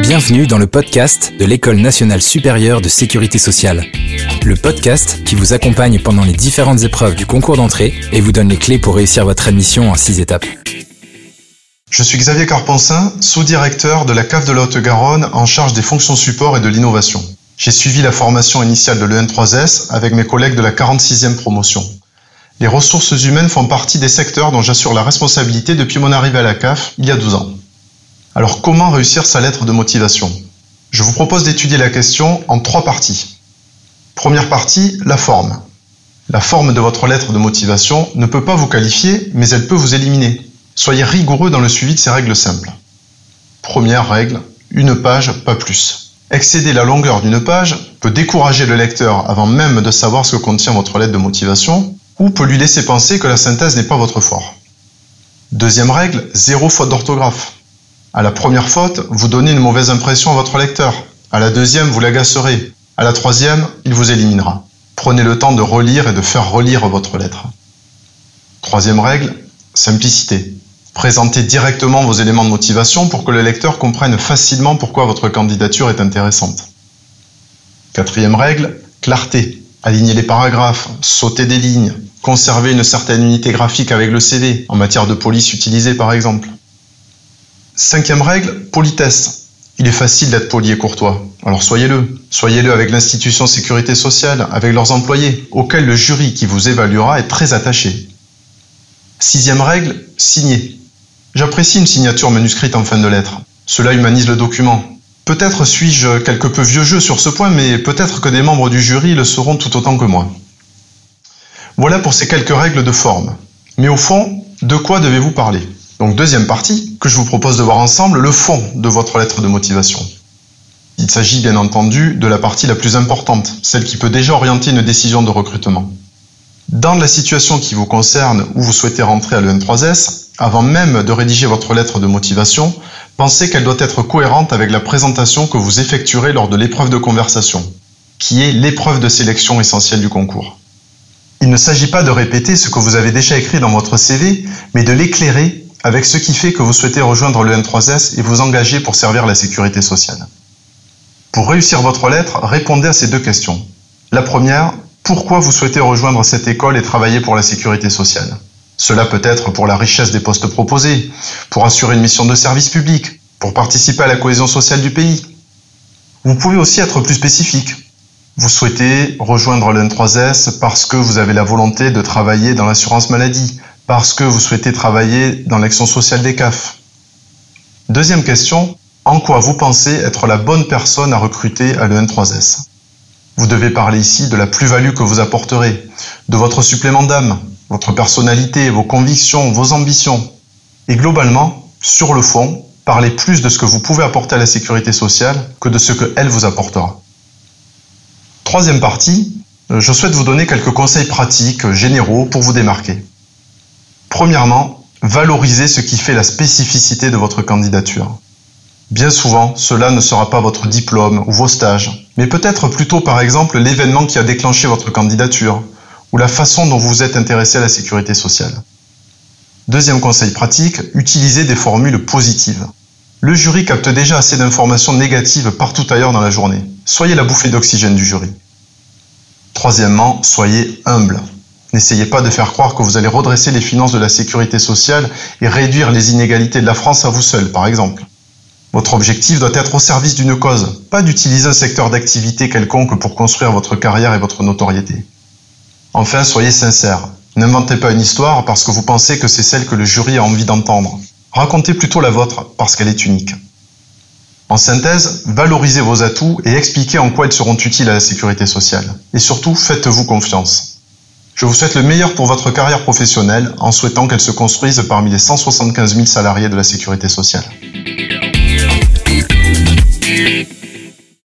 Bienvenue dans le podcast de l'École nationale supérieure de sécurité sociale. Le podcast qui vous accompagne pendant les différentes épreuves du concours d'entrée et vous donne les clés pour réussir votre admission en six étapes. Je suis Xavier Carponcin, sous-directeur de la CAF de la Haute-Garonne en charge des fonctions support et de l'innovation. J'ai suivi la formation initiale de l'EN3S avec mes collègues de la 46e promotion. Les ressources humaines font partie des secteurs dont j'assure la responsabilité depuis mon arrivée à la CAF il y a 12 ans. Alors comment réussir sa lettre de motivation? Je vous propose d'étudier la question en trois parties. Première partie, la forme. La forme de votre lettre de motivation ne peut pas vous qualifier, mais elle peut vous éliminer. Soyez rigoureux dans le suivi de ces règles simples. Première règle, une page, pas plus. Excéder la longueur d'une page peut décourager le lecteur avant même de savoir ce que contient votre lettre de motivation, ou peut lui laisser penser que la synthèse n'est pas votre fort. Deuxième règle, zéro faute d'orthographe. À la première faute, vous donnez une mauvaise impression à votre lecteur. À la deuxième, vous l'agacerez. À la troisième, il vous éliminera. Prenez le temps de relire et de faire relire votre lettre. Troisième règle, simplicité. Présentez directement vos éléments de motivation pour que le lecteur comprenne facilement pourquoi votre candidature est intéressante. Quatrième règle, clarté. Alignez les paragraphes, sautez des lignes, conservez une certaine unité graphique avec le CV, en matière de police utilisée par exemple. Cinquième règle, politesse. Il est facile d'être poli et courtois. Alors soyez-le. Soyez-le avec l'institution sécurité sociale, avec leurs employés, auxquels le jury qui vous évaluera est très attaché. Sixième règle, signez. J'apprécie une signature manuscrite en fin de lettre. Cela humanise le document. Peut-être suis-je quelque peu vieux jeu sur ce point, mais peut-être que des membres du jury le seront tout autant que moi. Voilà pour ces quelques règles de forme. Mais au fond, de quoi devez-vous parler? Donc deuxième partie, que je vous propose de voir ensemble, le fond de votre lettre de motivation. Il s'agit bien entendu de la partie la plus importante, celle qui peut déjà orienter une décision de recrutement. Dans la situation qui vous concerne où vous souhaitez rentrer à l'EN3S, avant même de rédiger votre lettre de motivation, pensez qu'elle doit être cohérente avec la présentation que vous effectuerez lors de l'épreuve de conversation, qui est l'épreuve de sélection essentielle du concours. Il ne s'agit pas de répéter ce que vous avez déjà écrit dans votre CV, mais de l'éclairer avec ce qui fait que vous souhaitez rejoindre le N3S et vous engager pour servir la sécurité sociale. Pour réussir votre lettre, répondez à ces deux questions. La première, pourquoi vous souhaitez rejoindre cette école et travailler pour la sécurité sociale? Cela peut être pour la richesse des postes proposés, pour assurer une mission de service public, pour participer à la cohésion sociale du pays. Vous pouvez aussi être plus spécifique. Vous souhaitez rejoindre le N3S parce que vous avez la volonté de travailler dans l'assurance maladie, parce que vous souhaitez travailler dans l'action sociale des CAF. Deuxième question, en quoi vous pensez être la bonne personne à recruter à l'EN3S Vous devez parler ici de la plus-value que vous apporterez, de votre supplément d'âme, votre personnalité, vos convictions, vos ambitions. Et globalement, sur le fond, parlez plus de ce que vous pouvez apporter à la sécurité sociale que de ce qu'elle vous apportera. Troisième partie, je souhaite vous donner quelques conseils pratiques, généraux, pour vous démarquer. Premièrement, valorisez ce qui fait la spécificité de votre candidature. Bien souvent, cela ne sera pas votre diplôme ou vos stages, mais peut-être plutôt par exemple l'événement qui a déclenché votre candidature ou la façon dont vous êtes intéressé à la sécurité sociale. Deuxième conseil pratique, utilisez des formules positives. Le jury capte déjà assez d'informations négatives partout ailleurs dans la journée. Soyez la bouffée d'oxygène du jury. Troisièmement, soyez humble. N'essayez pas de faire croire que vous allez redresser les finances de la sécurité sociale et réduire les inégalités de la France à vous seul, par exemple. Votre objectif doit être au service d'une cause, pas d'utiliser un secteur d'activité quelconque pour construire votre carrière et votre notoriété. Enfin, soyez sincère. N'inventez pas une histoire parce que vous pensez que c'est celle que le jury a envie d'entendre. Racontez plutôt la vôtre parce qu'elle est unique. En synthèse, valorisez vos atouts et expliquez en quoi ils seront utiles à la sécurité sociale. Et surtout, faites-vous confiance. Je vous souhaite le meilleur pour votre carrière professionnelle en souhaitant qu'elle se construise parmi les 175 000 salariés de la sécurité sociale.